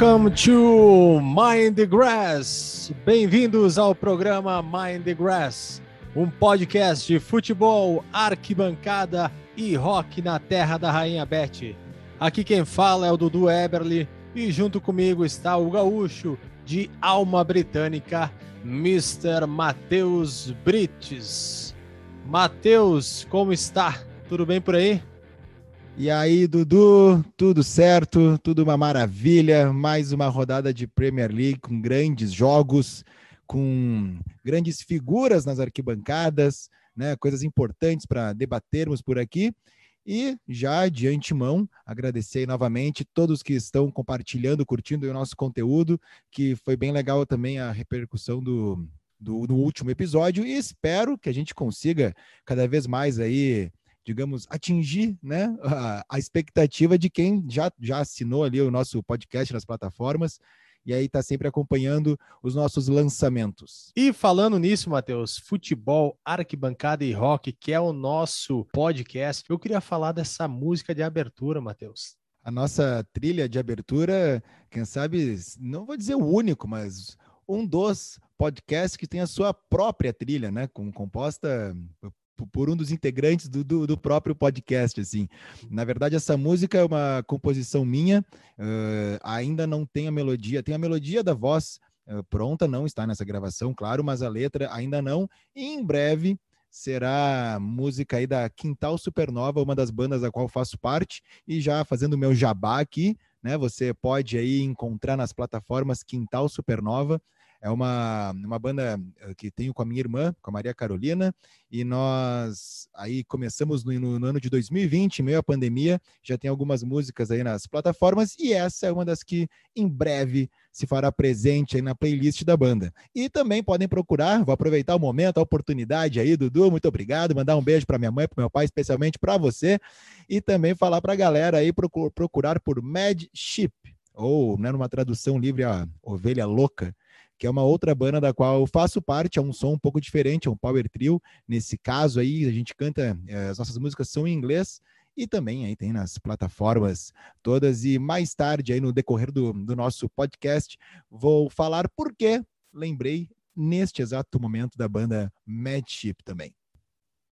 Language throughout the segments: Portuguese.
Welcome to Mind the Grass. Bem-vindos ao programa Mind the Grass, um podcast de futebol, arquibancada e rock na terra da Rainha Beth. Aqui quem fala é o Dudu Eberly e junto comigo está o gaúcho de alma britânica, Mr. Matheus Brites. Matheus, como está? Tudo bem por aí? E aí, Dudu, tudo certo? Tudo uma maravilha. Mais uma rodada de Premier League com grandes jogos, com grandes figuras nas arquibancadas, né? Coisas importantes para debatermos por aqui. E já de antemão, agradecer novamente todos que estão compartilhando, curtindo o nosso conteúdo, que foi bem legal também a repercussão do, do, do último episódio. E espero que a gente consiga cada vez mais aí digamos, atingir né, a, a, expectativa de quem já, já assinou ali o nosso podcast nas plataformas e aí está sempre acompanhando os nossos lançamentos. E falando nisso, Matheus, futebol, arquibancada e rock, que é o nosso podcast, eu queria falar dessa música de abertura, Matheus. A nossa trilha de abertura, quem sabe, não vou dizer o único, mas um dos podcasts que tem a sua própria trilha, né? Com, composta por um dos integrantes do, do, do, próprio podcast, assim. Na verdade, essa música é uma composição minha, uh, ainda não tem a melodia, tem a melodia da voz uh, pronta, não está nessa gravação, claro, mas a letra ainda não, e em breve será música aí da Quintal Supernova, uma das bandas da qual faço parte, e já fazendo o meu jabá aqui, né, você pode aí encontrar nas plataformas Quintal Supernova, é uma, uma banda eh, que tenho com a minha irmã, com a Maria Carolina, e nós aí começamos no, no, no ano de 2020, meio à pandemia, já tem algumas músicas aí nas plataformas, e essa é uma das que em breve se fará presente aí na playlist da banda. E também podem procurar, vou aproveitar o momento, a oportunidade aí, Dudu, muito obrigado, mandar um beijo para minha mãe, para meu pai, especialmente para você, e também falar para a galera aí procurar por Mad Sheep, ou né, numa tradução livre, a Ovelha Louca, que é uma outra banda da qual eu faço parte, é um som um pouco diferente, é um power trio. Nesse caso aí, a gente canta, eh, as nossas músicas são em inglês e também aí tem nas plataformas todas. E mais tarde, aí no decorrer do, do nosso podcast, vou falar por que lembrei neste exato momento da banda Madship também.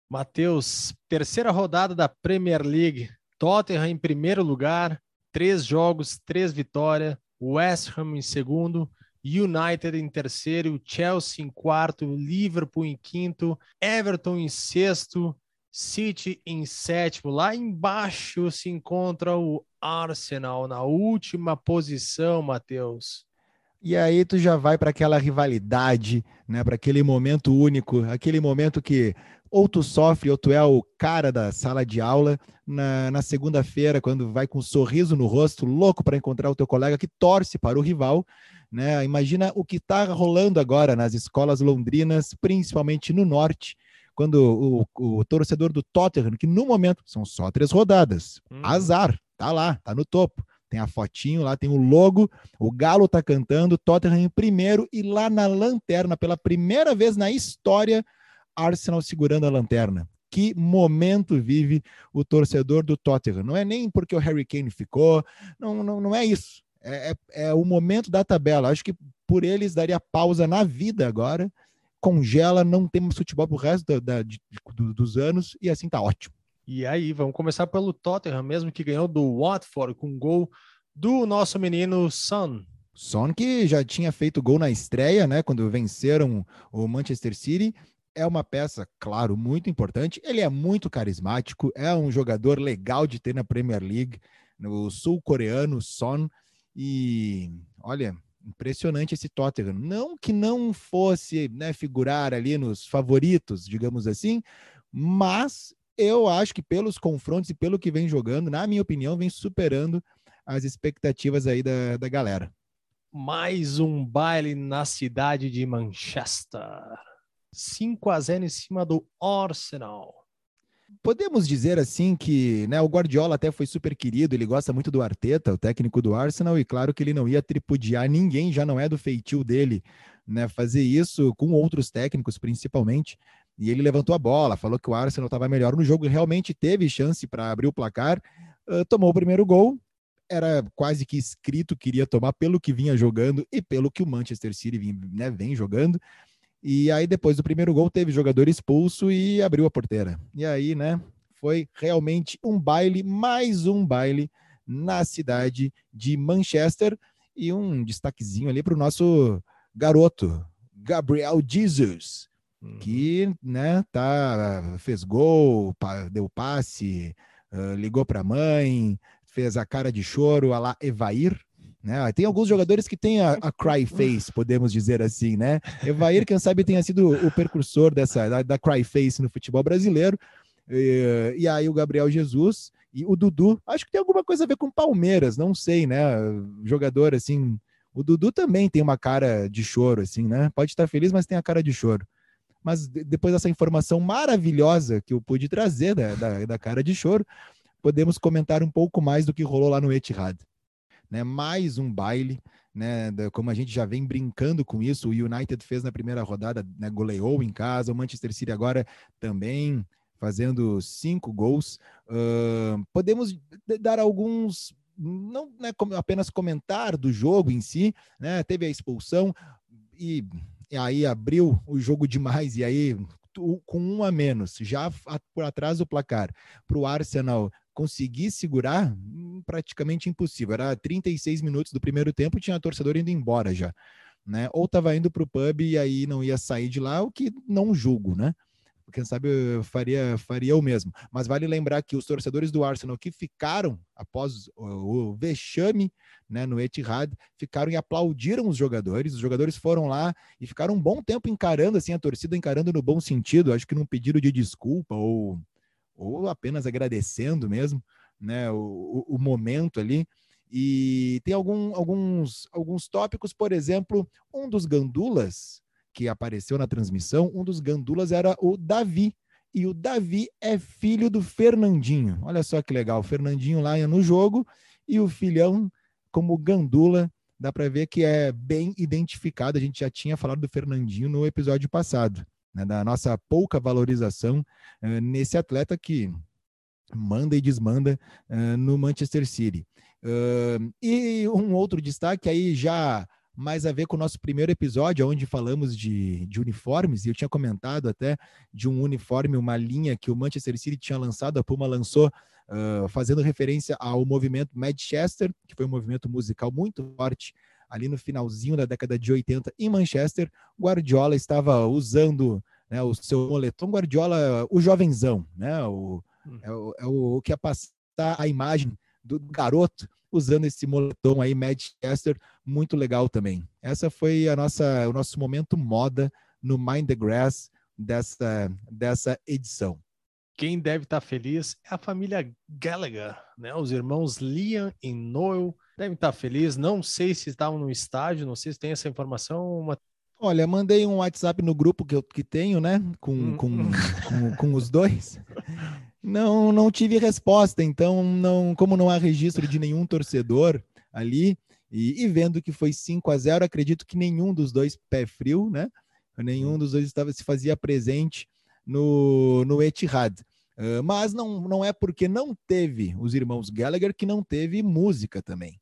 Matheus, terceira rodada da Premier League. Tottenham em primeiro lugar, três jogos, três vitórias. West Ham em segundo, United em terceiro, Chelsea em quarto, Liverpool em quinto, Everton em sexto, City em sétimo. Lá embaixo se encontra o Arsenal na última posição, Matheus. E aí tu já vai para aquela rivalidade, né, para aquele momento único, aquele momento que ou tu sofre ou tu é o cara da sala de aula na, na segunda-feira, quando vai com um sorriso no rosto, louco para encontrar o teu colega que torce para o rival, né? Imagina o que está rolando agora nas escolas londrinas, principalmente no norte, quando o, o, torcedor do Tottenham, que no momento são só três rodadas, hum. azar, tá lá, tá no topo. Tem a fotinho lá, tem o logo, o Galo tá cantando, Tottenham em primeiro e lá na lanterna, pela primeira vez na história, Arsenal segurando a lanterna. Que momento vive o torcedor do Tottenham? Não é nem porque o Harry Kane ficou, não, não, não é isso é, é, é o momento da tabela. Acho que por eles daria pausa na vida agora, congela, não temos futebol pro resto da, da, de, do, dos anos e assim tá ótimo. E aí, vamos começar pelo Tottenham mesmo, que ganhou do Watford com um gol do nosso menino Son. Son que já tinha feito gol na estreia, né, quando venceram o Manchester City. É uma peça, claro, muito importante. Ele é muito carismático, é um jogador legal de ter na Premier League. O sul-coreano Son e olha, impressionante esse Tottenham. Não que não fosse né, figurar ali nos favoritos, digamos assim, mas eu acho que pelos confrontos e pelo que vem jogando, na minha opinião, vem superando as expectativas aí da, da galera. Mais um baile na cidade de Manchester. 5 a 0 em cima do Arsenal. Podemos dizer assim que né, o Guardiola até foi super querido, ele gosta muito do Arteta, o técnico do Arsenal, e claro que ele não ia tripudiar ninguém, já não é do feitio dele né, fazer isso com outros técnicos, principalmente. E ele levantou a bola, falou que o Arsenal estava melhor no jogo, realmente teve chance para abrir o placar, uh, tomou o primeiro gol, era quase que escrito que iria tomar pelo que vinha jogando e pelo que o Manchester City vem, né, vem jogando. E aí, depois do primeiro gol, teve jogador expulso e abriu a porteira. E aí, né, foi realmente um baile, mais um baile na cidade de Manchester. E um destaquezinho ali para o nosso garoto, Gabriel Jesus, uhum. que né, tá, fez gol, deu passe, uh, ligou para a mãe, fez a cara de choro, a lá Evair, né? Tem alguns jogadores que têm a, a, cry face, podemos dizer assim, né? Evair, quem sabe, tenha sido o precursor dessa da, da cry face no futebol brasileiro. E, e, aí o Gabriel Jesus e o Dudu, acho que tem alguma coisa a ver com Palmeiras, não sei, né? Jogador assim, o Dudu também tem uma cara de choro, assim, né? Pode estar feliz, mas tem a cara de choro. Mas depois dessa informação maravilhosa que eu pude trazer da, da, da cara de choro, podemos comentar um pouco mais do que rolou lá no Etihad. Né? Mais um baile, né? Como a gente já vem brincando com isso, o United fez na primeira rodada, né? goleou em casa, o Manchester City agora também fazendo cinco gols. Uh, podemos dar alguns, não né, apenas comentar do jogo em si, né? Teve a expulsão e, e aí abriu o jogo demais, e aí com um a menos, já por atrás do placar, para o Arsenal conseguir segurar, hum, praticamente impossível. Era 36 minutos do primeiro tempo tinha torcedor indo embora já. Né? Ou estava indo para o pub e aí não ia sair de lá, o que não julgo, né? quem sabe faria, faria o mesmo. Mas vale lembrar que os torcedores do Arsenal que ficaram após o, o vexame né, no Etihad, ficaram e aplaudiram os jogadores. Os jogadores foram lá e ficaram um bom tempo encarando assim a torcida, encarando no bom sentido, acho que num pedido de desculpa ou, ou apenas agradecendo mesmo né, o, o momento ali. E tem algum, alguns, alguns tópicos, por exemplo, um dos gandulas que apareceu na transmissão, um dos gandulas era o Davi. E o Davi é filho do Fernandinho. Olha só que legal, o Fernandinho lá no jogo e o filhão como gandula. Dá para ver que é bem identificado. A gente já tinha falado do Fernandinho no episódio passado, né, da nossa pouca valorização uh, nesse atleta que manda e desmanda uh, no Manchester City. Uh, e um outro destaque aí já mais a ver com o nosso primeiro episódio, onde falamos de, de uniformes, e eu tinha comentado até de um uniforme, uma linha que o Manchester City tinha lançado, a Puma lançou, uh, fazendo referência ao movimento Manchester, que foi um movimento musical muito forte ali no finalzinho da década de 80 em Manchester. Guardiola estava usando né, o seu moletom, Guardiola, o jovenzão, né, o, hum. é, o, é o que ia passar a imagem do garoto usando esse moletom aí Manchester, muito legal também. Essa foi a nossa o nosso momento moda no Mind the Grass dessa dessa edição. Quem deve estar feliz é a família Gallagher, né? Os irmãos Liam e Noel devem estar felizes. Não sei se estavam no estádio, não sei se tem essa informação. Uma... Olha, mandei um WhatsApp no grupo que eu que tenho, né? Com, hum. com, com, com os dois. Não, não tive resposta, então não, como não há registro de nenhum torcedor ali e, e, vendo que foi 5 a 0, acredito que nenhum dos dois pé frio, né? Nenhum dos dois estava se fazia presente no, no Etihad. Uh, mas não, não é porque não teve os irmãos Gallagher que não teve música também.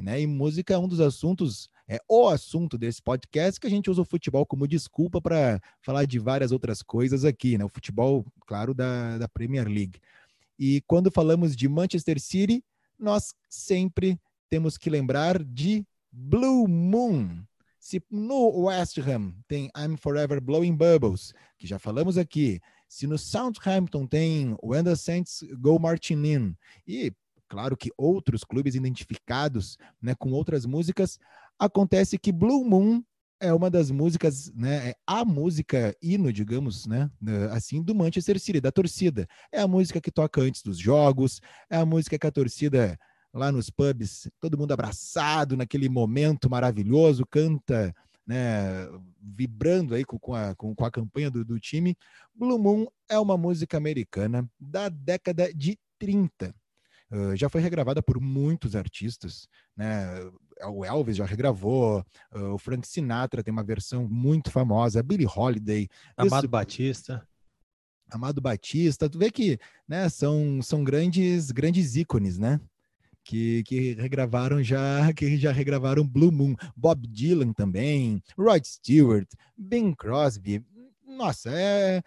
Né? E música é um dos assuntos é o assunto desse podcast que a gente usa o futebol como desculpa para falar de várias outras coisas aqui, né? O futebol, claro, da, da Premier League. E quando falamos de Manchester City, nós sempre temos que lembrar de Blue Moon. Se no West Ham tem I'm Forever Blowing Bubbles, que já falamos aqui, se no Southampton tem When the Saints Go Marching In, e claro que outros clubes identificados né, com outras músicas, Acontece que Blue Moon é uma das músicas, né? É a música hino, digamos, né? Assim, do Manchester City, da torcida. É a música que toca antes dos jogos, é a música que a torcida lá nos pubs, todo mundo abraçado naquele momento maravilhoso, canta, né? Vibrando aí com, a, com, com a campanha do, do time. Blue Moon é uma música americana da década de 30. Uh, já foi regravada por muitos artistas, né? o Elvis já regravou, uh, o Frank Sinatra tem uma versão muito famosa, Billie Holiday. Amado Batista. Amado Batista, tu vê que né, são, são grandes, grandes ícones, né? que, que regravaram já, que já regravaram Blue Moon, Bob Dylan também, Rod Stewart, Ben Crosby. Nossa, é, é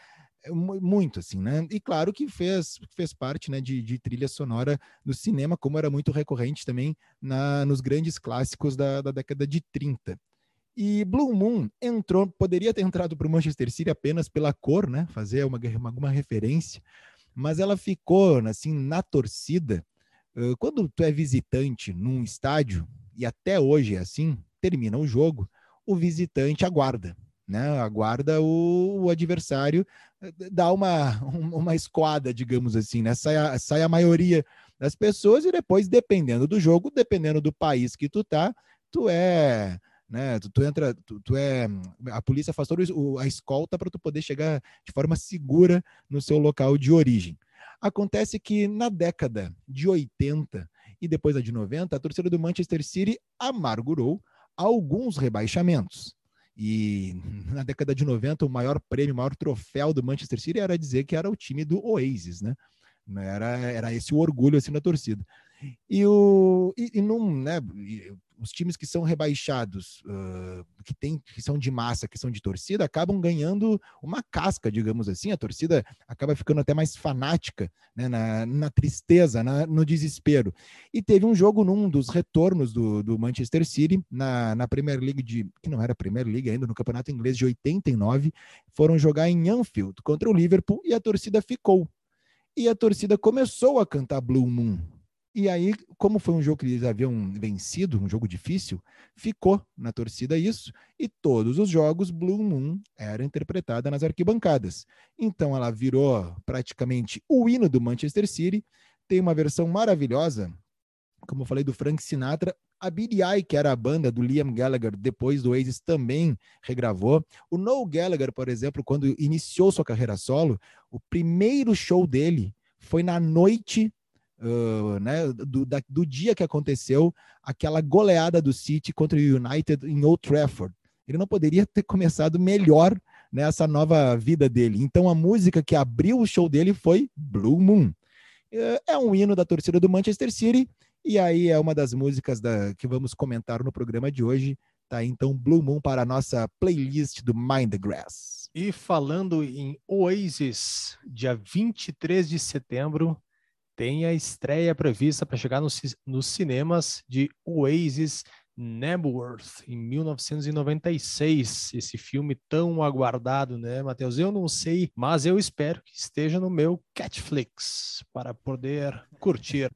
muito assim, né? E claro que fez, fez parte né, de, de trilha sonora no cinema, como era muito recorrente também na, nos grandes clássicos da, da década de 30. E Blue Moon entrou, poderia ter entrado para o Manchester City apenas pela cor, né? Fazer uma, alguma referência, mas ela ficou assim na torcida. Quando tu é visitante num estádio, e até hoje é assim, termina o jogo, o visitante aguarda, né? Aguarda o, o adversário dá uma, uma esquadra, digamos assim, né? Sai a, sai a maioria das pessoas e depois, dependendo do jogo, dependendo do país que tu tá, tu é né? Tu, tu entra, tu, tu, é a polícia faz toda a escolta para tu poder chegar de forma segura no seu local de origem. Acontece que na década de 80 e depois da de 90, a torcida do Manchester City amargurou alguns rebaixamentos. E na década de 90, o maior prêmio, o maior troféu do Manchester City era dizer que era o time do Oasis, né? Era, era esse o orgulho assim da torcida. E, o, e, e num, né, os times que são rebaixados, uh, que, tem, que são de massa, que são de torcida, acabam ganhando uma casca, digamos assim. A torcida acaba ficando até mais fanática né, na, na, tristeza, na, no desespero. E teve um jogo num dos retornos do, do Manchester City, na, na Premier League, de, que não era Premier League ainda, no Campeonato Inglês de 89, foram jogar em Anfield contra o Liverpool e a torcida ficou. E a torcida começou a cantar Blue Moon e aí, como foi um jogo que eles haviam vencido, um jogo difícil, ficou na torcida isso, e todos os jogos Blue Moon era interpretada nas arquibancadas. Então ela virou praticamente o hino do Manchester City. Tem uma versão maravilhosa, como eu falei, do Frank Sinatra. A BDI, que era a banda do Liam Gallagher, depois do Oasis, também regravou. O Noel Gallagher, por exemplo, quando iniciou sua carreira solo, o primeiro show dele foi na noite uh, né, do, da, do dia que aconteceu aquela goleada do City contra o United em Old Trafford. Ele não poderia ter começado melhor nessa nova vida dele. Então a música que abriu o show dele foi Blue Moon. É um hino da torcida do Manchester City e aí é uma das músicas da, que vamos comentar no programa de hoje. Tá então Blue Moon para a nossa playlist do Mind the Grass. E falando em Oasis, dia 23 de setembro, tem a estreia prevista para chegar nos, nos cinemas de Oasis Nebworth, em 1996. Esse filme tão aguardado, né, Matheus? Eu não sei, mas eu espero que esteja no meu Catflix para poder curtir.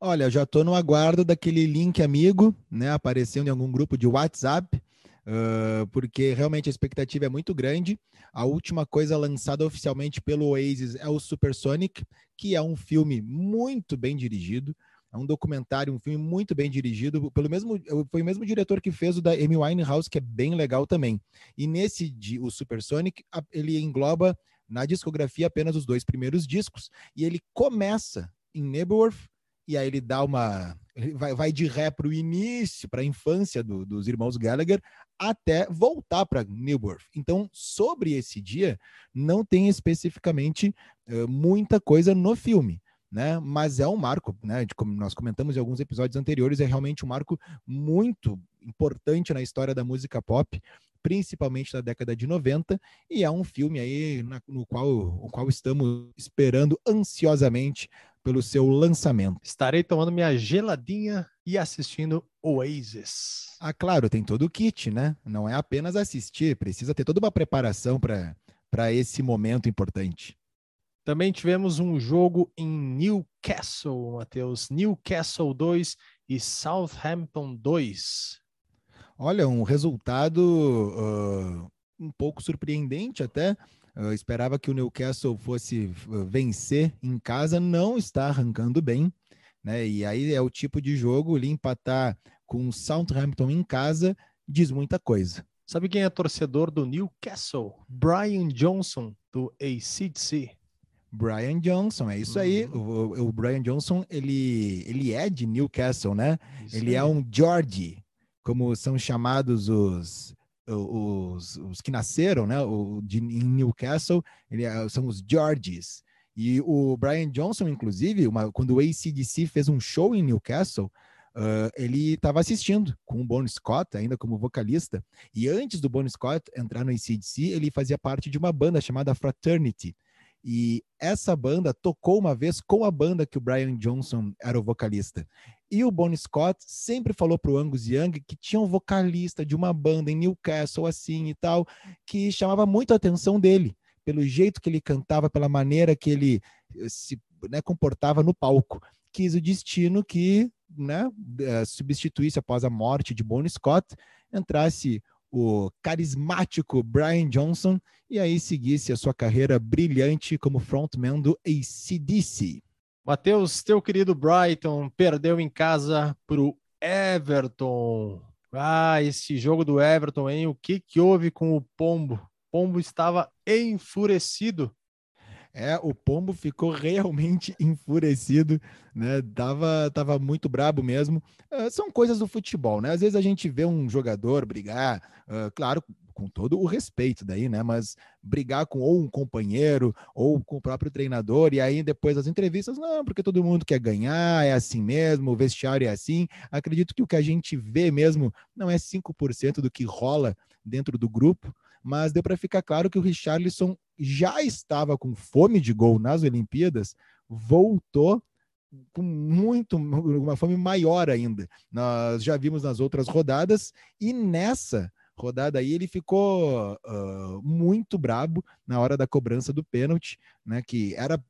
Olha, já estou no aguardo daquele link amigo, né, aparecendo em algum grupo de WhatsApp uh, porque realmente a expectativa é muito grande. A última coisa lançada oficialmente pelo Oasis é o Supersonic, que é um filme muito bem dirigido. É um documentário, um filme muito bem dirigido, pelo mesmo, foi o mesmo diretor que fez o da Amy Winehouse, que é bem legal também. E nesse, o Supersonic, ele engloba na discografia apenas os dois primeiros discos, e ele começa em Nebworth, e aí ele dá uma. vai, vai de ré para o início, para a infância do, dos irmãos Gallagher, até voltar para Newburgh. Então, sobre esse dia, não tem especificamente uh, muita coisa no filme. Né? Mas é um marco, né? De, como nós comentamos em alguns episódios anteriores, é realmente um marco muito importante na história da música pop, principalmente da década de 90, e é um filme aí na, no qual, o qual estamos esperando ansiosamente pelo seu lançamento. Estarei tomando minha geladinha e assistindo Oasis. Ah, claro, tem todo o kit, né? Não é apenas assistir, precisa ter toda uma preparação para esse momento importante. Também tivemos um jogo em Newcastle, Matheus. Newcastle 2 e Southampton 2. Olha, um resultado uh, um pouco surpreendente até. Eu esperava que o Newcastle fosse vencer em casa, não está arrancando bem, né? E aí é o tipo de jogo, ele empatar com o Southampton em casa diz muita coisa. Sabe quem é torcedor do Newcastle? Brian Johnson, do ACDC. Brian Johnson, é isso aí. Uhum. O, o, Brian Johnson, ele, ele é de Newcastle, né? Isso ele é aí. é um George, como são chamados os, os, os que nasceram, né, o, de, em Newcastle, ele, é, são os Georges. E o Brian Johnson, inclusive, uma, quando o ACDC fez um show em Newcastle, uh, ele estava assistindo com o Bon Scott, ainda como vocalista. E antes do Bon Scott entrar no ACDC, ele fazia parte de uma banda chamada Fraternity. E essa banda tocou uma vez com a banda que o Brian Johnson era o vocalista. E o Bon Scott sempre falou para o Angus Young que tinha um vocalista de uma banda em Newcastle assim e tal, que chamava muito a atenção dele pelo jeito que ele cantava, pela maneira que ele eh, se né, comportava no palco. Quis o destino que né, eh, substituísse após a morte de Bon Scott, entrasse o carismático Brian Johnson e aí seguisse a sua carreira brilhante como frontman do ACDC. Matheus, teu querido Brighton perdeu em casa para o Everton. Ah, esse jogo do Everton, hein? O que, que houve com o Pombo? Pombo estava enfurecido. É, o Pombo ficou realmente enfurecido, né? Tava, tava muito brabo mesmo. Uh, são coisas do futebol, né? Às vezes a gente vê um jogador brigar, uh, claro, com todo o respeito daí, né? Mas brigar com ou um companheiro ou com o próprio treinador, e aí depois das entrevistas, não, porque todo mundo quer ganhar, é assim mesmo, o vestiário é assim. Acredito que o que a gente vê mesmo não é 5% do que rola dentro do grupo mas deu para ficar claro que o Richarlison já estava com fome de gol nas Olimpíadas, voltou com muito uma fome maior ainda. Nós já vimos nas outras rodadas e nessa rodada aí ele ficou uh, muito brabo na hora da cobrança do pênalti, né? Que era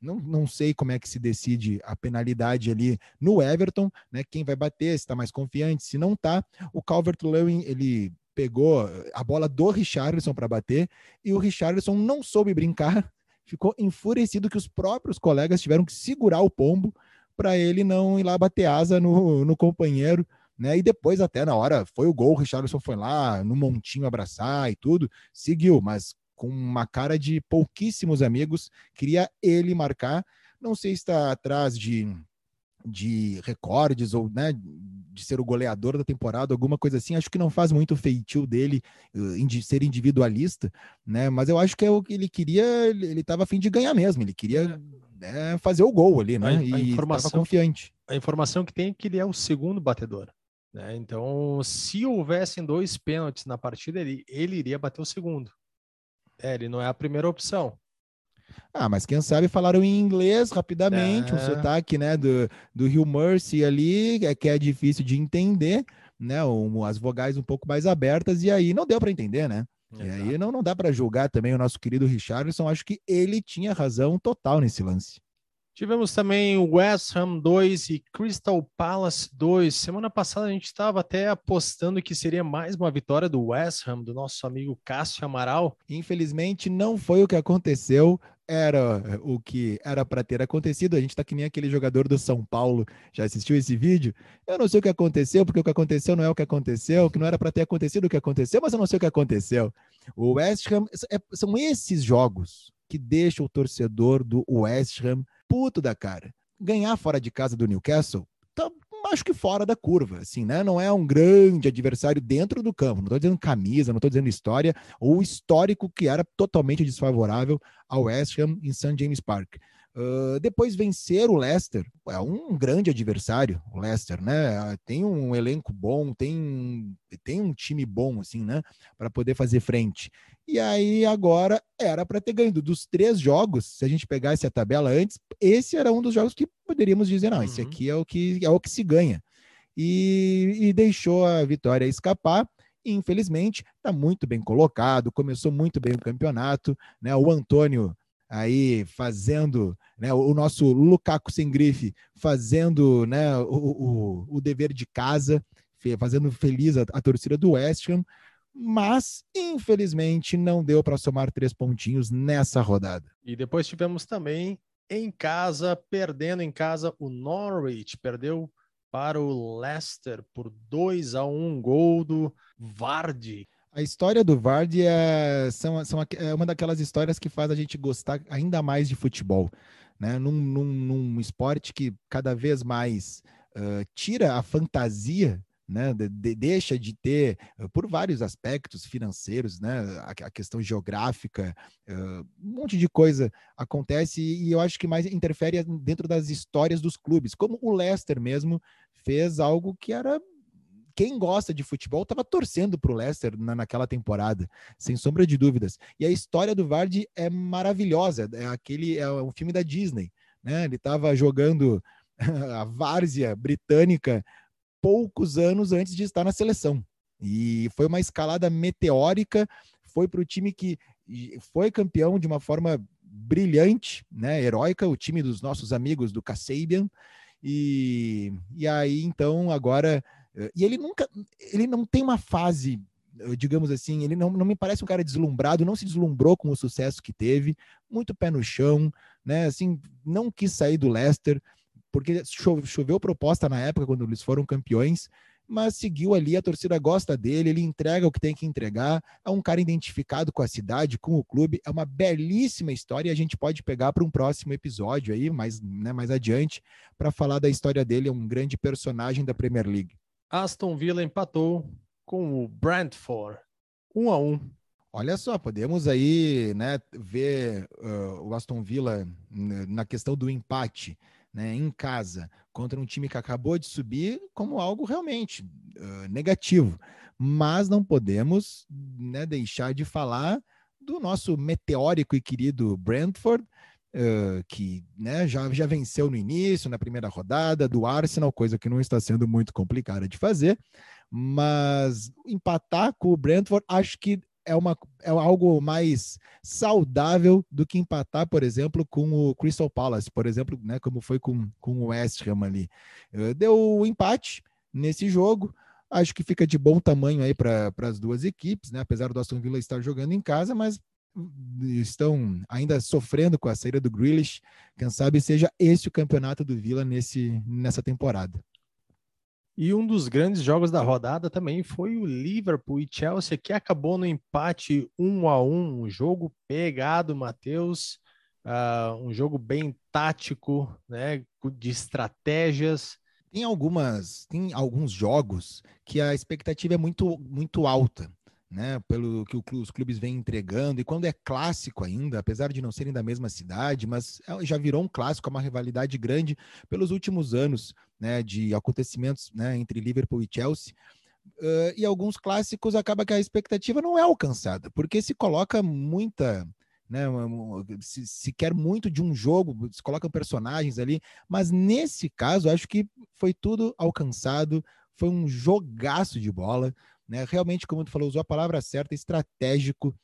não, não sei como é que se decide a penalidade ali no Everton, né? Quem vai bater, se está mais confiante, se não tá. O Calvert-Lewin, ele pegou a bola do Richarlison para bater e o Richarlison não soube brincar, ficou enfurecido que os próprios colegas tiveram que segurar o pombo para ele não ir lá bater asa no, no companheiro, né? E depois, até na hora, foi o gol, o Richarlison foi lá no montinho abraçar e tudo, seguiu, mas com uma cara de pouquíssimos amigos, queria ele marcar. Não sei se está atrás de de recordes ou né, de ser o goleador da temporada, alguma coisa assim. Acho que não faz muito feitio dele uh, ser individualista, né? Mas eu acho que é o que ele queria, ele estava afim de ganhar mesmo, ele queria né, fazer o gol ali, né? A, a e estava confiante. A informação que tem é que ele é o segundo batedor. Né? Então, se houvessem dois pênaltis na partida, ele, ele iria bater o segundo. É, ele não é a primeira opção. Ah, mas quem sabe falaram em inglês rapidamente, é. um sotaque, né, do, do Rio Mercy ali, é que é difícil de entender, né, um, as vogais um pouco mais abertas, e aí não deu para entender, né? Exato. E aí não, não dá para julgar também o nosso querido Richardson, acho que ele tinha razão total nesse lance. Tivemos também o West Ham 2 e Crystal Palace 2. Semana passada a gente estava até apostando que seria mais uma vitória do West Ham, do nosso amigo Cássio Amaral. Infelizmente não foi o que aconteceu era o que era para ter acontecido. A gente está que nem aquele jogador do São Paulo. Já assistiu esse vídeo? Eu não sei o que aconteceu, porque o que aconteceu não é o que aconteceu, que não era para ter acontecido o que aconteceu, mas eu não sei o que aconteceu. O West Ham é, são esses jogos que deixam o torcedor do West Ham puto da cara. Ganhar fora de casa do Newcastle, tá acho que fora da curva, assim, né? Não é um grande adversário dentro do campo. Não estou dizendo camisa, não estou dizendo história, ou histórico que era totalmente desfavorável ao West Ham em St. James Park. Uh, depois vencer o Leicester, é um grande adversário, o Leicester, né? Tem um elenco bom, tem, tem um time bom, assim, né? Para poder fazer frente. E aí agora era para ter ganho dos três jogos. Se a gente pegasse a tabela antes, esse era um dos jogos que poderíamos dizer não, uhum. esse aqui é o que é o que se ganha. E, e deixou a vitória escapar. Infelizmente, está muito bem colocado, começou muito bem o campeonato, né? O Antônio aí fazendo, né, o nosso Lukaku sem grife fazendo, né, o, o, o dever de casa, fazendo feliz a, a torcida do West Ham, mas infelizmente não deu para somar três pontinhos nessa rodada. E depois tivemos também em casa, perdendo em casa, o Norwich perdeu para o Leicester por 2 a 1 gol do Vardy. A história do Vardy é, são, são, é uma daquelas histórias que faz a gente gostar ainda mais de futebol. Né? Num, num, num esporte que cada vez mais uh, tira a fantasia né, de, deixa de ter, por vários aspectos financeiros, né, a, a questão geográfica, uh, um monte de coisa acontece e, eu acho que mais interfere dentro das histórias dos clubes, como o Leicester mesmo fez algo que era quem gosta de futebol estava torcendo para o Leicester na, naquela temporada, sem sombra de dúvidas. E a história do Vardy é maravilhosa, é aquele é um filme da Disney, né? Ele estava jogando a várzea britânica poucos anos antes de estar na seleção. E foi uma escalada meteórica, foi para o time que foi campeão de uma forma brilhante, né, heróica, o time dos nossos amigos do Kasabian. E, e aí, então, agora. E ele nunca. Ele não tem uma fase, digamos assim, ele não, não me parece um cara deslumbrado, não se deslumbrou com o sucesso que teve, muito pé no chão, né? Assim, não quis sair do Leicester porque choveu proposta na época quando eles foram campeões, mas seguiu ali, a torcida gosta dele, ele entrega o que tem que entregar, é um cara identificado com a cidade, com o clube, é uma belíssima história e a gente pode pegar para um próximo episódio aí, mais, né, mais adiante, para falar da história dele, é um grande personagem da Premier League. Aston Villa empatou com o Brentford, um a um. Olha só, podemos aí né, ver uh, o Aston Villa na questão do empate né, em casa contra um time que acabou de subir como algo realmente uh, negativo. Mas não podemos né, deixar de falar do nosso meteórico e querido Brentford, uh, que né, já, já venceu no início, na primeira rodada, do Arsenal, coisa que não está sendo muito complicada de fazer. Mas empatar com o Brentford, acho que é, uma, é algo mais saudável do que empatar, por exemplo, com o Crystal Palace, por exemplo, né, como foi com, com o West Ham ali. Eh, deu um empate nesse jogo, acho que fica de bom tamanho aí para as duas equipes, né, apesar do Aston Villa estar jogando em casa, mas estão ainda sofrendo com a saída do Grealish. Quem sabe seja esse o campeonato do Villa nesse, nessa temporada. E um dos grandes jogos da rodada também foi o Liverpool e Chelsea, que acabou no empate 1 a 1 um jogo pegado, Matheus, uh, um jogo bem tático, né, de estratégias. Tem algumas, tem alguns jogos que a expectativa é muito, muito alta né, pelo que os clubes vêm entregando, e quando é clássico ainda, apesar de não serem da mesma cidade, mas é, já virou um clássico, é uma rivalidade grande pelos últimos anos, né, de acontecimentos, né, entre Liverpool e Chelsea, uh, e alguns clássicos acaba que a expectativa não é alcançada, porque se coloca muita, né, se, se quer muito de um jogo, se colocam personagens ali, mas nesse caso, acho que foi tudo alcançado, foi um jogaço de bola, né? Realmente, como tu falou, usou a palavra certa, estratégico.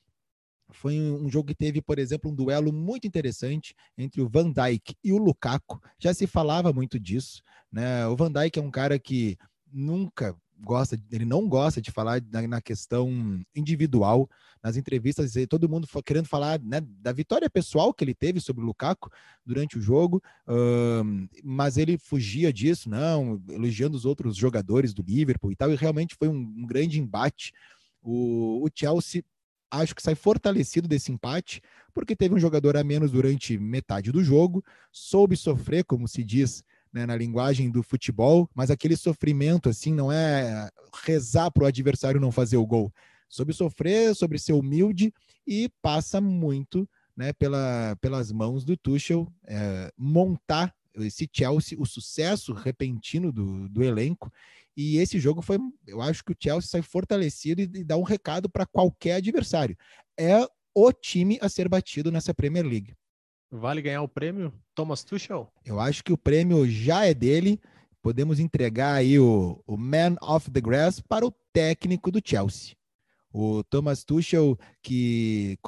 Foi um jogo que teve, por exemplo, um duelo muito interessante entre o Van Dijk e o Lukaku. Já se falava muito disso, né? O Van Dijk é um cara que nunca gosta, ele não gosta de falar na, na questão individual, nas entrevistas, todo mundo querendo falar né, da vitória pessoal que ele teve sobre o Lukaku durante o jogo, mas ele fugia disso, não, elogiando os outros jogadores do Liverpool e tal, e realmente foi um, um grande embate. O, o Chelsea acho que sai fortalecido desse empate, porque teve um jogador a menos durante metade do jogo, soube sofrer, como se diz, né, na linguagem do futebol, mas aquele sofrimento assim não é rezar para o adversário não fazer o gol. Sobre sofrer, sobre ser humilde e passa muito né, pela, pelas mãos do Tuchel é, montar esse Chelsea, o sucesso repentino do, do elenco. E esse jogo foi, eu acho que o Chelsea sai fortalecido e, e dá um recado para qualquer adversário. É o time a ser batido nessa Premier League. Vale ganhar o prêmio Thomas Tuchel? Eu acho que o prêmio já é dele. Podemos entregar aí o, o Man of the Grass para o técnico do Chelsea. O Thomas Tuchel, que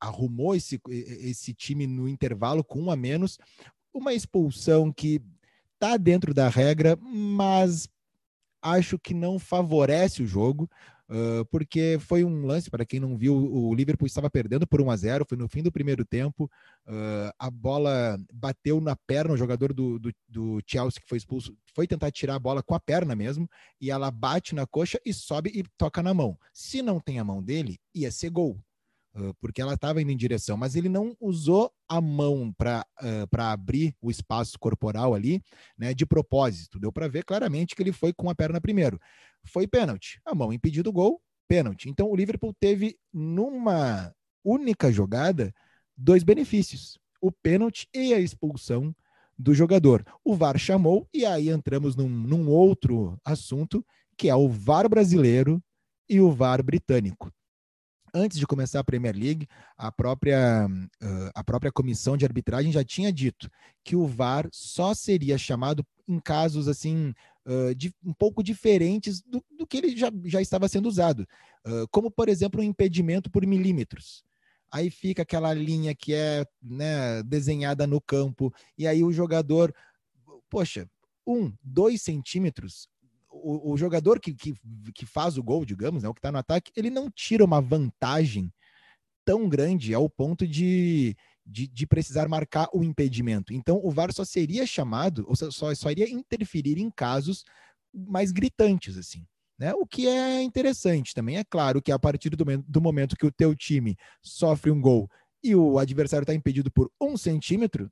arrumou esse, esse time no intervalo com um a menos, uma expulsão que está dentro da regra, mas acho que não favorece o jogo. Uh, porque foi um lance, para quem não viu, o Liverpool estava perdendo por 1 a 0 foi no fim do primeiro tempo, uh, a bola bateu na perna, o jogador do, do, do, Chelsea que foi expulso, foi tentar tirar a bola com a perna mesmo, e ela bate na coxa e sobe e toca na mão. Se não tem a mão dele, ia ser gol. uh, porque ela estava indo em direção, mas ele não usou a mão para uh, abrir o espaço corporal ali, né, de propósito. Deu para ver claramente que ele foi com a perna primeiro. Foi pênalti. A mão impediu o gol, pênalti. Então o Liverpool teve numa única jogada dois benefícios: o pênalti e a expulsão do jogador. O VAR chamou e aí entramos num, num outro assunto que é o VAR brasileiro e o VAR britânico. Antes de começar a Premier League, a própria, uh, a própria comissão de arbitragem já tinha dito que o VAR só seria chamado em casos assim de, um pouco diferentes do, do, que ele já, já estava sendo usado, uh, como por exemplo um impedimento por milímetros. Aí fica aquela linha que é né, desenhada no campo, e aí o jogador, poxa, um, dois centímetros o, o jogador que, que, que, faz o gol, digamos, né, o que está no ataque, ele não tira uma vantagem tão grande ao ponto de, de, de, precisar marcar o impedimento. Então, o VAR só seria chamado, ou só, só iria interferir em casos mais gritantes, assim. Né? O que é interessante também. É claro que a partir do, do momento que o teu time sofre um gol e o adversário está impedido por um centímetro,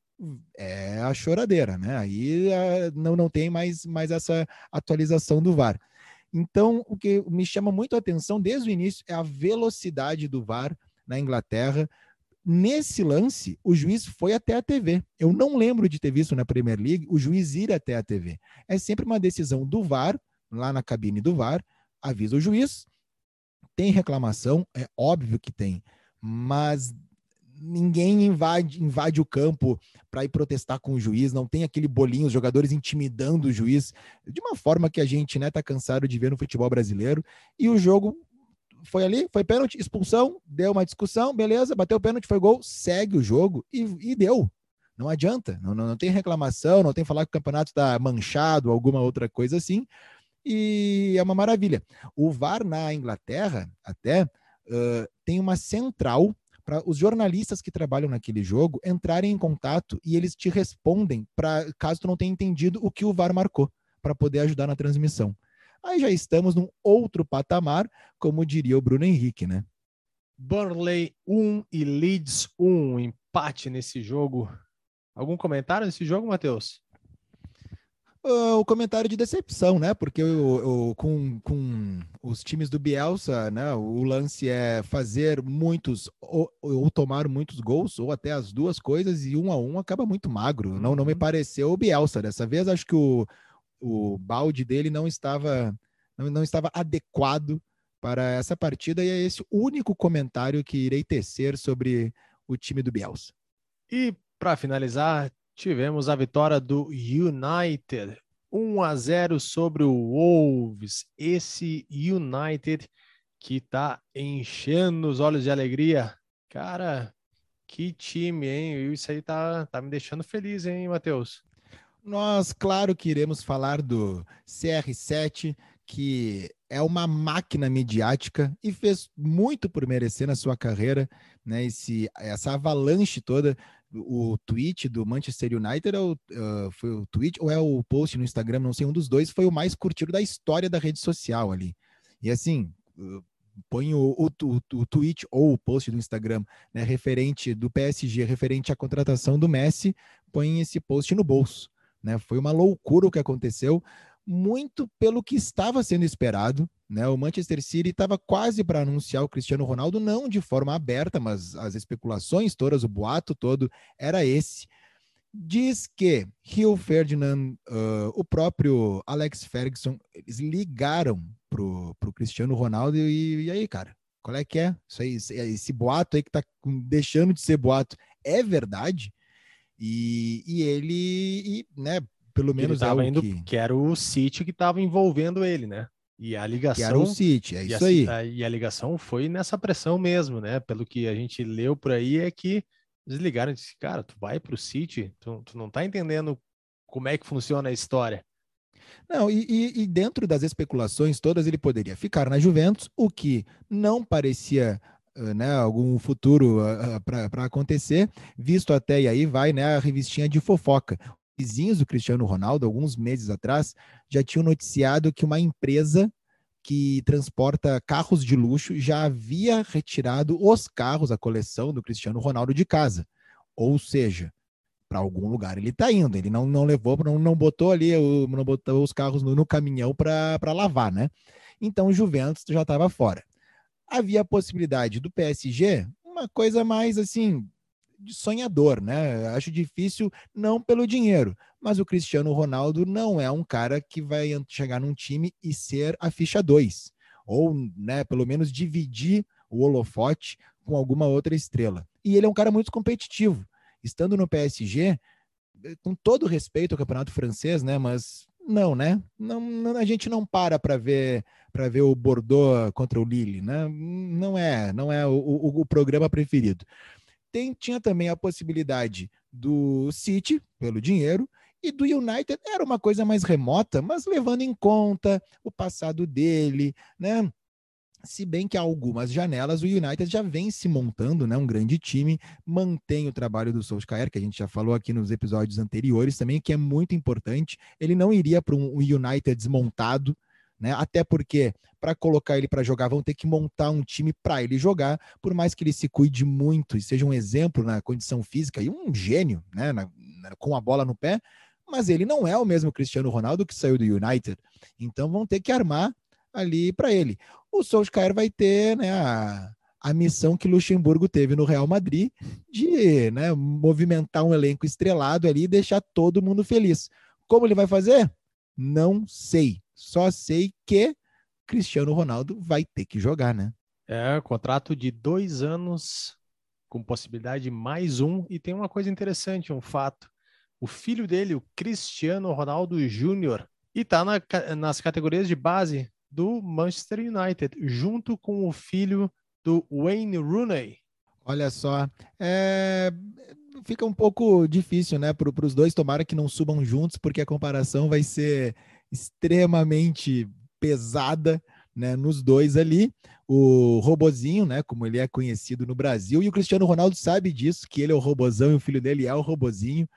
é a choradeira, né? Aí é, não, não tem mais, mais essa atualização do VAR. Então, o que me chama muito a atenção desde o início é a velocidade do VAR na Inglaterra. Nesse lance, o juiz foi até a TV. Eu não lembro de ter visto na Premier League o juiz ir até a TV. É sempre uma decisão do VAR, lá na cabine do VAR, avisa o juiz. Tem reclamação, é óbvio que tem, mas ninguém invade, invade o campo para ir protestar com o juiz, não tem aquele bolinho, os jogadores intimidando o juiz, de uma forma que a gente né, tá cansado de ver no futebol brasileiro. E o jogo foi ali, foi pênalti, expulsão, deu uma discussão, beleza, bateu o pênalti, foi gol, segue o jogo e, e deu. Não adianta, não, não, não, tem reclamação, não tem falar que o campeonato está manchado, alguma outra coisa assim. E é uma maravilha. O VAR na Inglaterra, até, uh, tem uma central para os jornalistas que trabalham naquele jogo entrarem em contato e eles te respondem para caso tu não tenha entendido o que o VAR marcou, para poder ajudar na transmissão. Aí já estamos num outro patamar, como diria o Bruno Henrique, né? Burnley 1 e Leeds 1, empate nesse jogo. Algum comentário nesse jogo, Matheus? uh, o comentário de decepção, né? Porque o, o, com, com os times do Bielsa, né? O lance é fazer muitos ou, ou, tomar muitos gols, ou até as duas coisas, e um a um acaba muito magro. Não, não me uhum. pareceu o Bielsa. Dessa vez, acho que o, o balde dele não estava, não, não estava adequado para essa partida, e é esse o único comentário que irei tecer sobre o time do Bielsa. E para finalizar, tivemos a vitória do United 1 a 0 sobre o Wolves. Esse United que tá enchendo os olhos de alegria. Cara, que time, hein? Isso aí tá, tá me deixando feliz, hein, Matheus? Nós, claro que iremos falar do CR7, que é uma máquina midiática e fez muito por merecer na sua carreira, né? Esse, essa avalanche toda o tweet do Manchester United, uh, foi o tweet ou é o post no Instagram, não sei, um dos dois, foi o mais curtido da história da rede social ali. E assim, põe o, o, o, o, tweet ou o post do Instagram, né, referente do PSG, referente à contratação do Messi, põe esse post no bolso. Né? Foi uma loucura o que aconteceu muito pelo que estava sendo esperado. Né? O Manchester City estava quase para anunciar o Cristiano Ronaldo, não de forma aberta, mas as especulações todas, o boato todo era esse. Diz que Rio Ferdinand, uh, o próprio Alex Ferguson, eles ligaram pro, pro Cristiano Ronaldo e, e aí, cara, qual é que é? Isso aí, esse, boato aí que tá deixando de ser boato é verdade? E, e ele, e, né, pelo menos ele é indo, que... que era o City que estava envolvendo ele, né? E a ligação. Que era o City, é isso a, aí. A, e a ligação foi nessa pressão mesmo, né? Pelo que a gente leu por aí, é que eles ligaram e disse: Cara, tu vai para o City, tu, tu, não tá entendendo como é que funciona a história. Não, e, e, e, dentro das especulações todas, ele poderia ficar na Juventus, o que não parecia. Né, algum futuro uh, para acontecer, visto até, e aí vai né, a revistinha de fofoca vizinhos do Cristiano Ronaldo, alguns meses atrás, já tinham noticiado que uma empresa que transporta carros de luxo, já havia retirado os carros, a coleção do Cristiano Ronaldo de casa. Ou seja, para algum lugar ele está indo. Ele não, não levou, não, não botou ali, não botou os carros no, no caminhão para lavar, né? Então o Juventus já estava fora. Havia a possibilidade do PSG, uma coisa mais assim, de sonhador, né? Acho difícil, não pelo dinheiro, mas o Cristiano Ronaldo não é um cara que vai chegar num time e ser a ficha 2, ou, né, pelo menos dividir o holofote com alguma outra estrela. E ele é um cara muito competitivo. Estando no PSG, com todo respeito ao campeonato francês, né, mas não, né? Não, a gente não para para ver para ver o Bordeaux contra o Lille, né? Não é, não é o, o, o programa preferido. Tem, tinha também a possibilidade do City, pelo dinheiro, e do United era uma coisa mais remota, mas levando em conta o passado dele, né? Se bem que há algumas janelas, o United já vem se montando, né? Um grande time, mantém o trabalho do Solskjaer, que a gente já falou aqui nos episódios anteriores também, que é muito importante. Ele não iria para um United desmontado, né? Até porque para colocar ele para jogar vão ter que montar um time para ele jogar, por mais que ele se cuide muito e seja um exemplo na condição física e um gênio, né? Na, na, com a bola no pé, mas ele não é o mesmo Cristiano Ronaldo que saiu do United. Então vão ter que armar ali para ele. O Solskjaer vai ter, né, a, a missão que Luxemburgo teve no Real Madrid de né, movimentar um elenco estrelado ali e deixar todo mundo feliz. Como ele vai fazer? Não sei. Só sei que Cristiano Ronaldo vai ter que jogar, né? É, contrato de dois anos, com possibilidade de mais um. E tem uma coisa interessante, um fato. O filho dele, o Cristiano Ronaldo Júnior, e tá na, nas categorias de base do Manchester United, junto com o filho do Wayne Rooney. Olha só, é... fica um pouco difícil, né, para os dois. Tomara que não subam juntos, porque a comparação vai ser extremamente pesada né, nos dois ali. O Robozinho, né, como ele é conhecido no Brasil, e o Cristiano Ronaldo sabe disso, que ele é o Robozão e o filho dele é o Robozinho.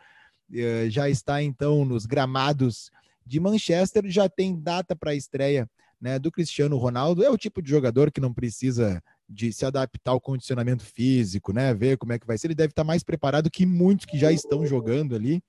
Eh, já está então nos gramados de Manchester, já tem data para estreia né, do Cristiano Ronaldo. É o tipo de jogador que não precisa de se adaptar ao condicionamento físico, né, ver como é que vai ser. Ele deve estar mais preparado que muitos que já estão jogando ali,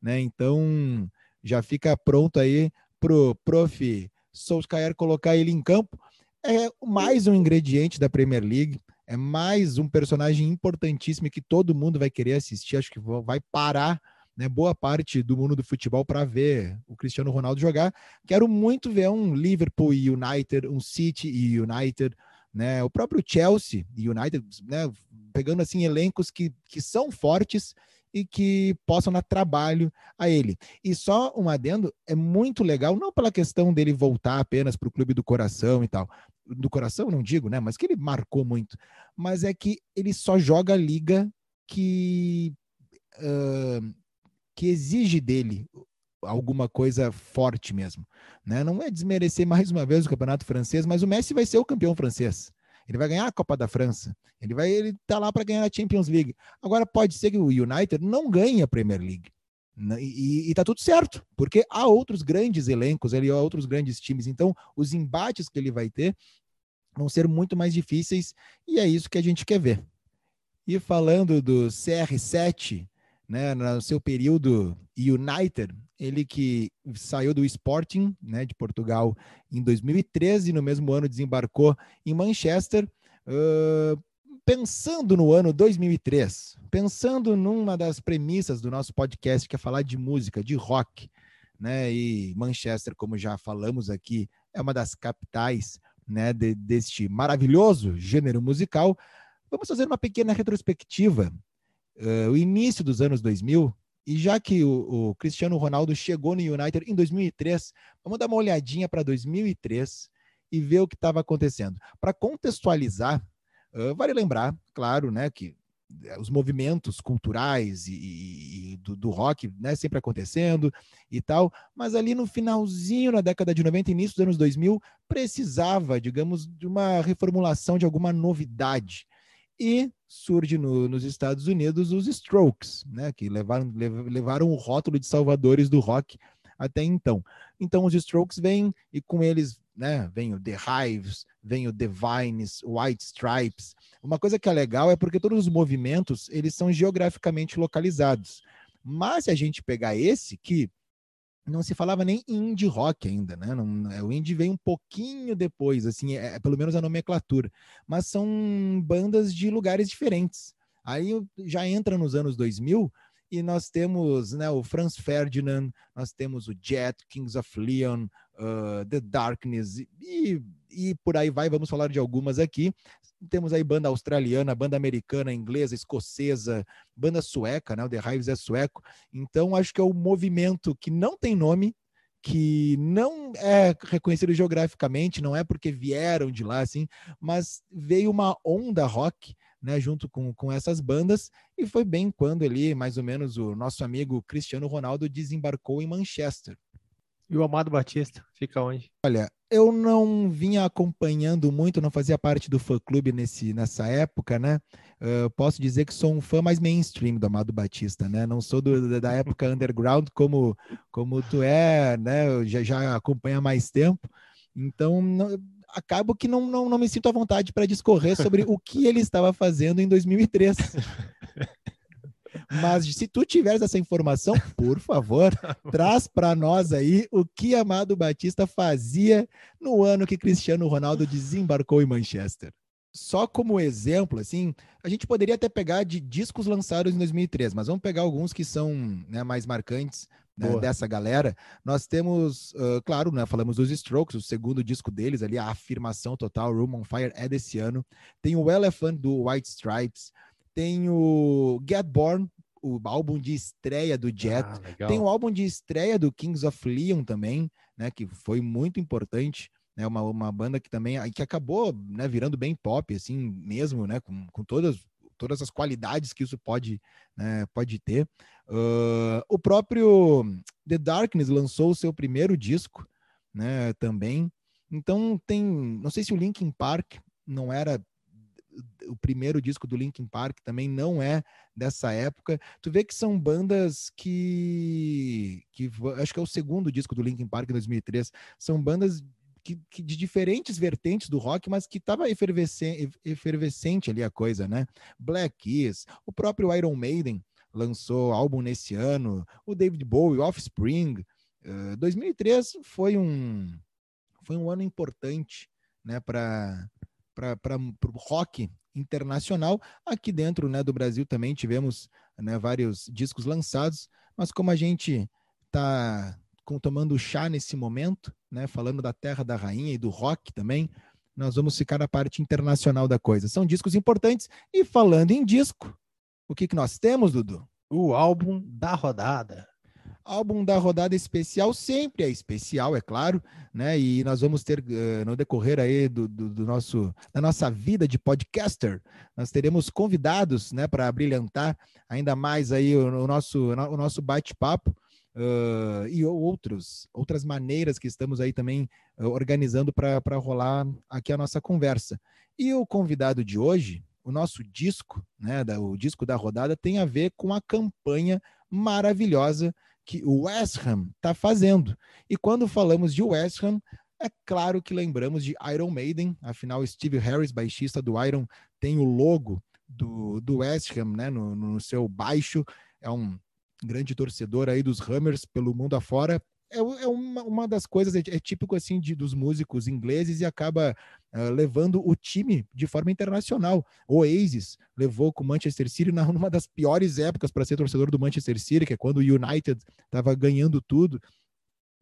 né? Então já fica pronto aí pro prof Solskjaer colocar ele em campo. É mais um ingrediente da Premier League, é mais um personagem importantíssimo que todo mundo vai querer assistir. Acho que vai parar né, boa parte do mundo do futebol para ver o Cristiano Ronaldo jogar. Quero muito ver um Liverpool e United, um City e United, né, o próprio Chelsea e United, né, pegando assim elencos que, que são fortes e que possam dar trabalho a ele. E só um adendo, é muito legal, não pela questão dele voltar apenas para o clube do coração e tal, do coração não digo, né, mas que ele marcou muito, mas é que ele só joga a liga que, uh, que exige dele alguma coisa forte mesmo, né? Não é desmerecer mais uma vez o campeonato francês, mas o Messi vai ser o campeão francês. Ele vai ganhar a Copa da França. Ele vai ele tá lá para ganhar a Champions League. Agora pode ser que o United não ganhe a Premier League. Né? E, e, tá tudo certo, porque há outros grandes elencos, ali, há outros grandes times. Então, os embates que ele vai ter vão ser muito mais difíceis e é isso que a gente quer ver. E falando do CR7, né, no seu período United, ele que saiu do Sporting, né, de Portugal em 2013, no mesmo ano desembarcou em Manchester, uh, pensando no ano 2003, pensando numa das premissas do nosso podcast, que é falar de música, de rock, né, e Manchester, como já falamos aqui, é uma das capitais, né, de, deste maravilhoso gênero musical, vamos fazer uma pequena retrospectiva uh, o início dos anos 2000, e já que o, o, Cristiano Ronaldo chegou no United em 2003, vamos dar uma olhadinha para 2003 e ver o que estava acontecendo. Para contextualizar, uh, vale lembrar, claro, né, que eh, os movimentos culturais e, e, e do, do, rock, né, sempre acontecendo e tal, mas ali no finalzinho, na década de 90, início dos anos 2000, precisava, digamos, de uma reformulação de alguma novidade. E surge no, nos Estados Unidos os Strokes, né, que levaram, levaram o rótulo de salvadores do rock até então. Então os Strokes vêm e com eles né? Vem o The Hives, vem o The Vines, White Stripes. Uma coisa que é legal é porque todos os movimentos eles são geograficamente localizados. Mas se a gente pegar esse que não se falava nem indie rock ainda, né? Não, é, o indie veio um pouquinho depois, assim, é, é, pelo menos a nomenclatura. Mas são bandas de lugares diferentes. Aí já entra nos anos 2000 e nós temos né, o Franz Ferdinand, nós temos o Jet, Kings of Leon, uh, The Darkness e, e por aí vai, vamos falar de algumas aqui. Temos aí banda australiana, banda americana, inglesa, escocesa, banda sueca, né? O The Hives é sueco. Então, acho que é o um movimento que não tem nome, que não é reconhecido geograficamente, não é porque vieram de lá, assim, mas veio uma onda rock né, junto com, com essas bandas, e foi bem quando ali, mais ou menos, o nosso amigo Cristiano Ronaldo desembarcou em Manchester. E o Amado Batista fica onde? Olha, eu não vinha acompanhando muito, não fazia parte do fã-clube nessa época, né? Uh, posso dizer que sou um fã mais mainstream do Amado Batista, né? Não sou do, da época underground como, como tu é, né? Eu já, já acompanha há mais tempo. Então, não, acabo que não, não, não me sinto à vontade para discorrer sobre o que ele estava fazendo em 2003. Mas se tu tiveres essa informação, por favor, traz para nós aí o que Amado Batista fazia no ano que Cristiano Ronaldo desembarcou em Manchester. Só como exemplo, assim, a gente poderia até pegar de discos lançados em 2003, mas vamos pegar alguns que são né, mais marcantes né, dessa galera. Nós temos, uh, claro, né, falamos dos Strokes, o segundo disco deles ali, a afirmação total, Room on Fire é desse ano. Tem o Elephant do White Stripes, tem o Get Born, o álbum de estreia do Jet. Ah, tem o álbum de estreia do Kings of Leon também, né? Que foi muito importante. Né, uma, uma banda que também que acabou né, virando bem pop, assim mesmo, né, com, com todas, todas as qualidades que isso pode, né, pode ter. Uh, o próprio The Darkness lançou o seu primeiro disco, né, também. Então tem, não sei se o Linkin Park não era o primeiro disco do Linkin Park também não é dessa época. Tu vê que são bandas que, que acho que é o segundo disco do Linkin Park em 2003. São bandas que, que, de diferentes vertentes do rock, mas que estava efervescente, efervescente ali a coisa, né? Black Keys, o próprio Iron Maiden lançou álbum nesse ano, o David Bowie, Offspring. Uh, 2003 foi um foi um ano importante, né, para para o rock internacional. Aqui dentro né, do Brasil também tivemos né, vários discos lançados, mas como a gente está tomando chá nesse momento, né, falando da terra da rainha e do rock também, nós vamos ficar na parte internacional da coisa. São discos importantes. E falando em disco, o que, que nós temos, Dudu? O álbum da rodada álbum da rodada especial sempre é especial, é claro, né? E nós vamos ter uh, no decorrer aí do, do, do, nosso da nossa vida de podcaster, nós teremos convidados, né, para brilhantar ainda mais aí o, o nosso o nosso bate-papo. Uh, e outros, outras maneiras que estamos aí também uh, organizando para rolar aqui a nossa conversa. E o convidado de hoje, o nosso disco, né, da, o disco da rodada, tem a ver com a campanha maravilhosa que o West Ham está fazendo. E quando falamos de West Ham, é claro que lembramos de Iron Maiden, afinal, Steve Harris, baixista do Iron, tem o logo do, do West Ham né, no, no seu baixo, é um grande torcedor aí dos Hammers pelo mundo afora, é, é uma, uma das coisas, é, é, típico assim de, dos músicos ingleses e acaba uh, levando o time de forma internacional. O Oasis levou com o Manchester City numa das piores épocas para ser torcedor do Manchester City, que é quando o United estava ganhando tudo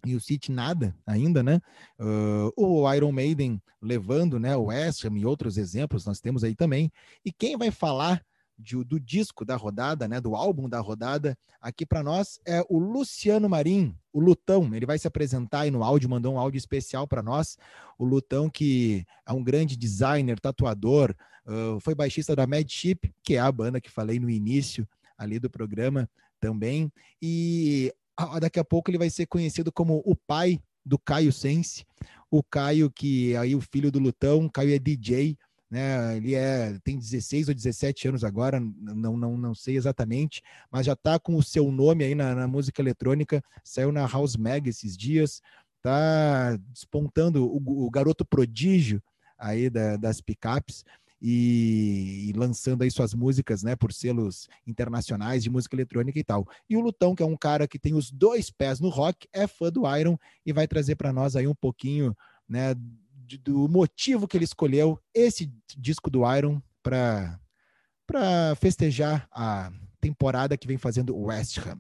e o City nada ainda, né? Uh, o Iron Maiden levando, né? O West Ham e outros exemplos nós temos aí também. E quem vai falar de, do disco da rodada, né, do álbum da rodada, aqui para nós é o Luciano Marim, o Lutão. Ele vai se apresentar aí no áudio, mandou um áudio especial para nós. O Lutão, que é um grande designer, tatuador, uh, foi baixista da Mad Chip, que é a banda que falei no início ali do programa também. E daqui a pouco ele vai ser conhecido como o pai do Caio Sense. O Caio, que é aí o filho do Lutão, Caio é DJ, né? Ele é, tem 16 ou 17 anos agora, não, não, não sei exatamente, mas já está com o seu nome aí na, na, música eletrônica, saiu na House Mag esses dias, tá despontando o, o garoto prodígio aí da, das picapes e, e, lançando aí suas músicas, né, por selos internacionais de música eletrônica e tal. E o Lutão, que é um cara que tem os dois pés no rock, é fã do Iron e vai trazer para nós aí um pouquinho, né, do motivo que ele escolheu esse disco do Iron para para festejar a temporada que vem fazendo o West Ham.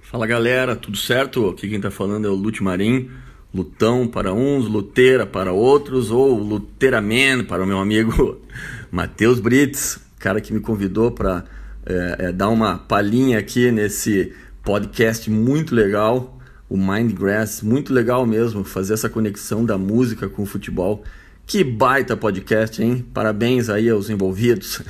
Fala galera, tudo certo? Aqui quem tá falando é o Lute Marim, lutão para uns, luteira para outros, ou luteraman para o meu amigo Matheus Brits, cara que me convidou para é, é, dar uma palhinha aqui nesse podcast muito legal, o Mindgrass, muito legal mesmo, fazer essa conexão da música com o futebol. Que baita podcast, hein? Parabéns aí aos envolvidos.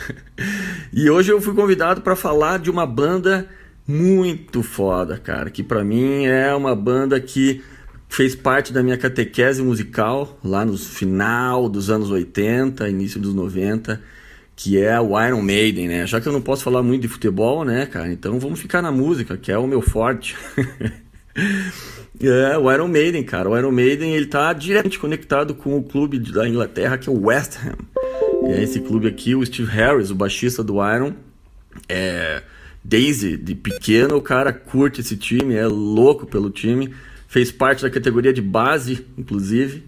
e hoje eu fui convidado para falar de uma banda muito foda, cara, que para mim é uma banda que fez parte da minha catequese musical lá no final dos anos 80, início dos 90, que é o Iron Maiden, né? Já que eu não posso falar muito de futebol, né, cara? Então vamos ficar na música, que é o meu forte. É, o Iron Maiden, cara. O Iron Maiden, ele tá diretamente conectado com o clube da Inglaterra, que é o West Ham. E é esse clube aqui, o Steve Harris, o baixista do Iron, é... Daisy, de pequeno, o cara curte esse time, é louco pelo time. Fez parte da categoria de base, inclusive.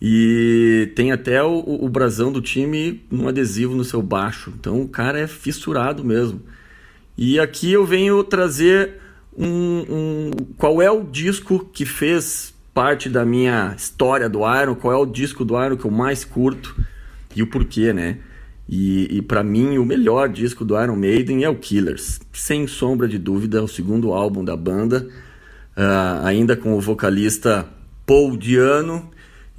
E tem até o, o brasão do time num adesivo no seu baixo. Então o cara é fissurado mesmo. E aqui eu venho trazer um, um, qual é o disco que fez parte da minha história do Iron, qual é o disco do Iron que eu mais curto? E o porquê, né? E, e para mim o melhor disco do Iron Maiden é o Killers, sem sombra de dúvida, é o segundo álbum da banda, uh, ainda com o vocalista Paul Diano.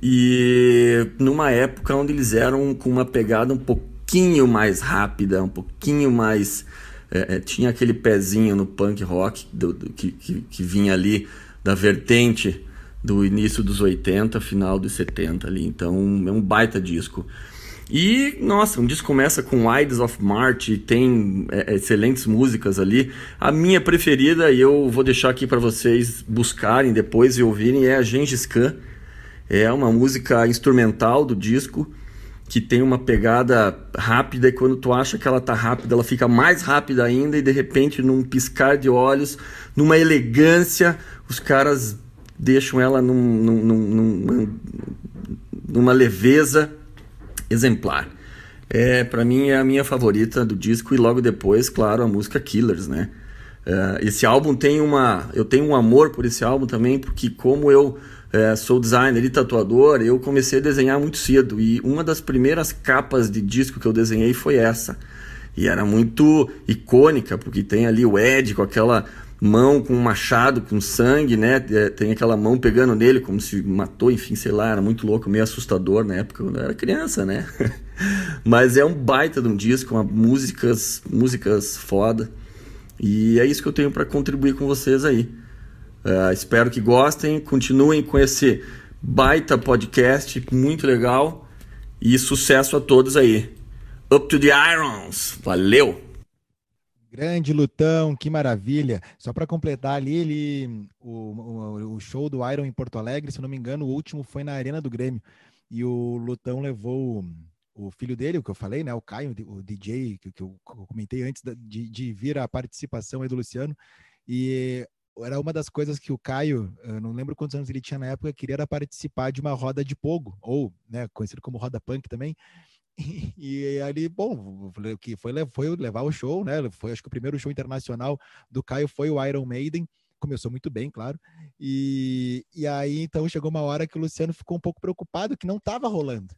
E numa época onde eles eram com uma pegada um pouquinho mais rápida, um pouquinho mais é, é, tinha aquele pezinho no punk rock do, do, que, que, que, vinha ali da vertente do início dos 80, final dos 70 ali. Então é um baita disco. E, nossa, um disco começa com Ides of March, tem é, excelentes músicas ali. A minha preferida, e eu vou deixar aqui para vocês buscarem depois e ouvirem, é a Gengis Khan. É uma música instrumental do disco que tem uma pegada rápida e quando tu acha que ela tá rápida, ela fica mais rápida ainda e de repente num piscar de olhos, numa elegância, os caras deixam ela num, num, num, numa leveza exemplar. É, para mim é a minha favorita do disco e logo depois, claro, a música Killers, né? Uh, esse álbum tem uma, eu tenho um amor por esse álbum também porque como eu é, sou designer e tatuador, eu comecei a desenhar muito cedo e uma das primeiras capas de disco que eu desenhei foi essa. E era muito icônica, porque tem ali o Ed com aquela mão com um machado, com sangue, né? É, tem aquela mão pegando nele como se matou, enfim, sei lá, era muito louco, meio assustador na época quando eu era criança, né? Mas é um baita de um disco, uma músicas, músicas foda. E é isso que eu tenho para contribuir com vocês aí. Uh, espero que gostem, continuem com esse baita podcast, muito legal. E sucesso a todos aí. Up to the Irons. Valeu! Grande Lutão, que maravilha. Só para completar ali, ele, o, o, o, show do Iron em Porto Alegre, se não me engano, o último foi na Arena do Grêmio. E o Lutão levou o filho dele, o que eu falei, né? O Caio, o DJ, que, que eu comentei antes de, de vir a participação aí do Luciano. E era uma das coisas que o Caio, não lembro quantos anos ele tinha na época, queria participar de uma roda de pogo, ou, né, conhecido como roda punk também. E, e ali, bom, que foi, foi levar o show, né? Foi acho que o primeiro show internacional do Caio foi o Iron Maiden. Começou muito bem, claro. E, e aí, então, chegou uma hora que o Luciano ficou um pouco preocupado que não estava rolando.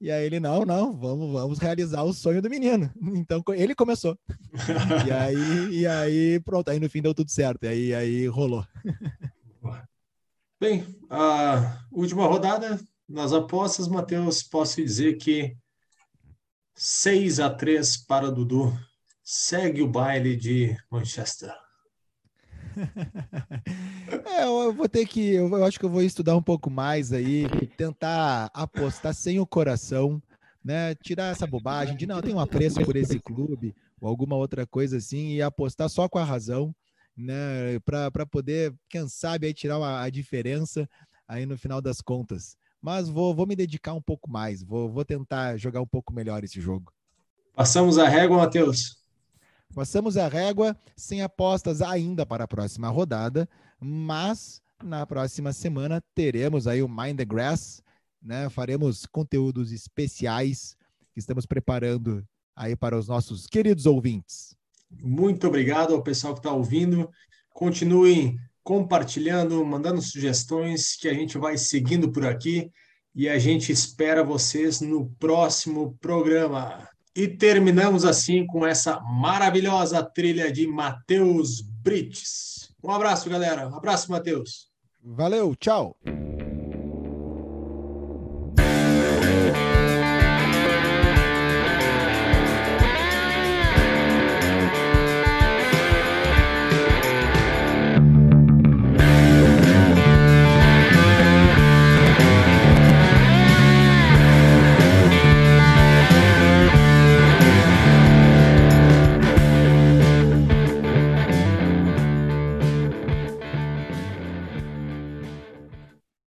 E aí ele, não, não, vamos, vamos realizar o sonho do menino. Então ele começou. e aí, e aí, pronto, aí no fim deu tudo certo. E aí, aí rolou. Bem, a última rodada nas apostas, Matheus, posso dizer que 6 a 3 para Dudu. Segue o baile de Manchester. é, eu vou ter que, eu acho que eu vou estudar um pouco mais aí, tentar apostar sem o coração, né? Tirar essa bobagem de não, tem um apreço por esse clube ou alguma outra coisa assim e apostar só com a razão, né? Para poder, quem sabe, aí tirar uma, a diferença aí no final das contas. Mas vou, vou me dedicar um pouco mais, vou, vou tentar jogar um pouco melhor esse jogo. Passamos a régua, Matheus. Passamos a régua sem apostas ainda para a próxima rodada, mas na próxima semana teremos aí o Mind the Grass, né? Faremos conteúdos especiais que estamos preparando aí para os nossos queridos ouvintes. Muito obrigado ao pessoal que está ouvindo. Continuem compartilhando, mandando sugestões que a gente vai seguindo por aqui e a gente espera vocês no próximo programa. E terminamos assim com essa maravilhosa trilha de Matheus Brites. Um abraço, galera. Um abraço, Matheus. Valeu, tchau.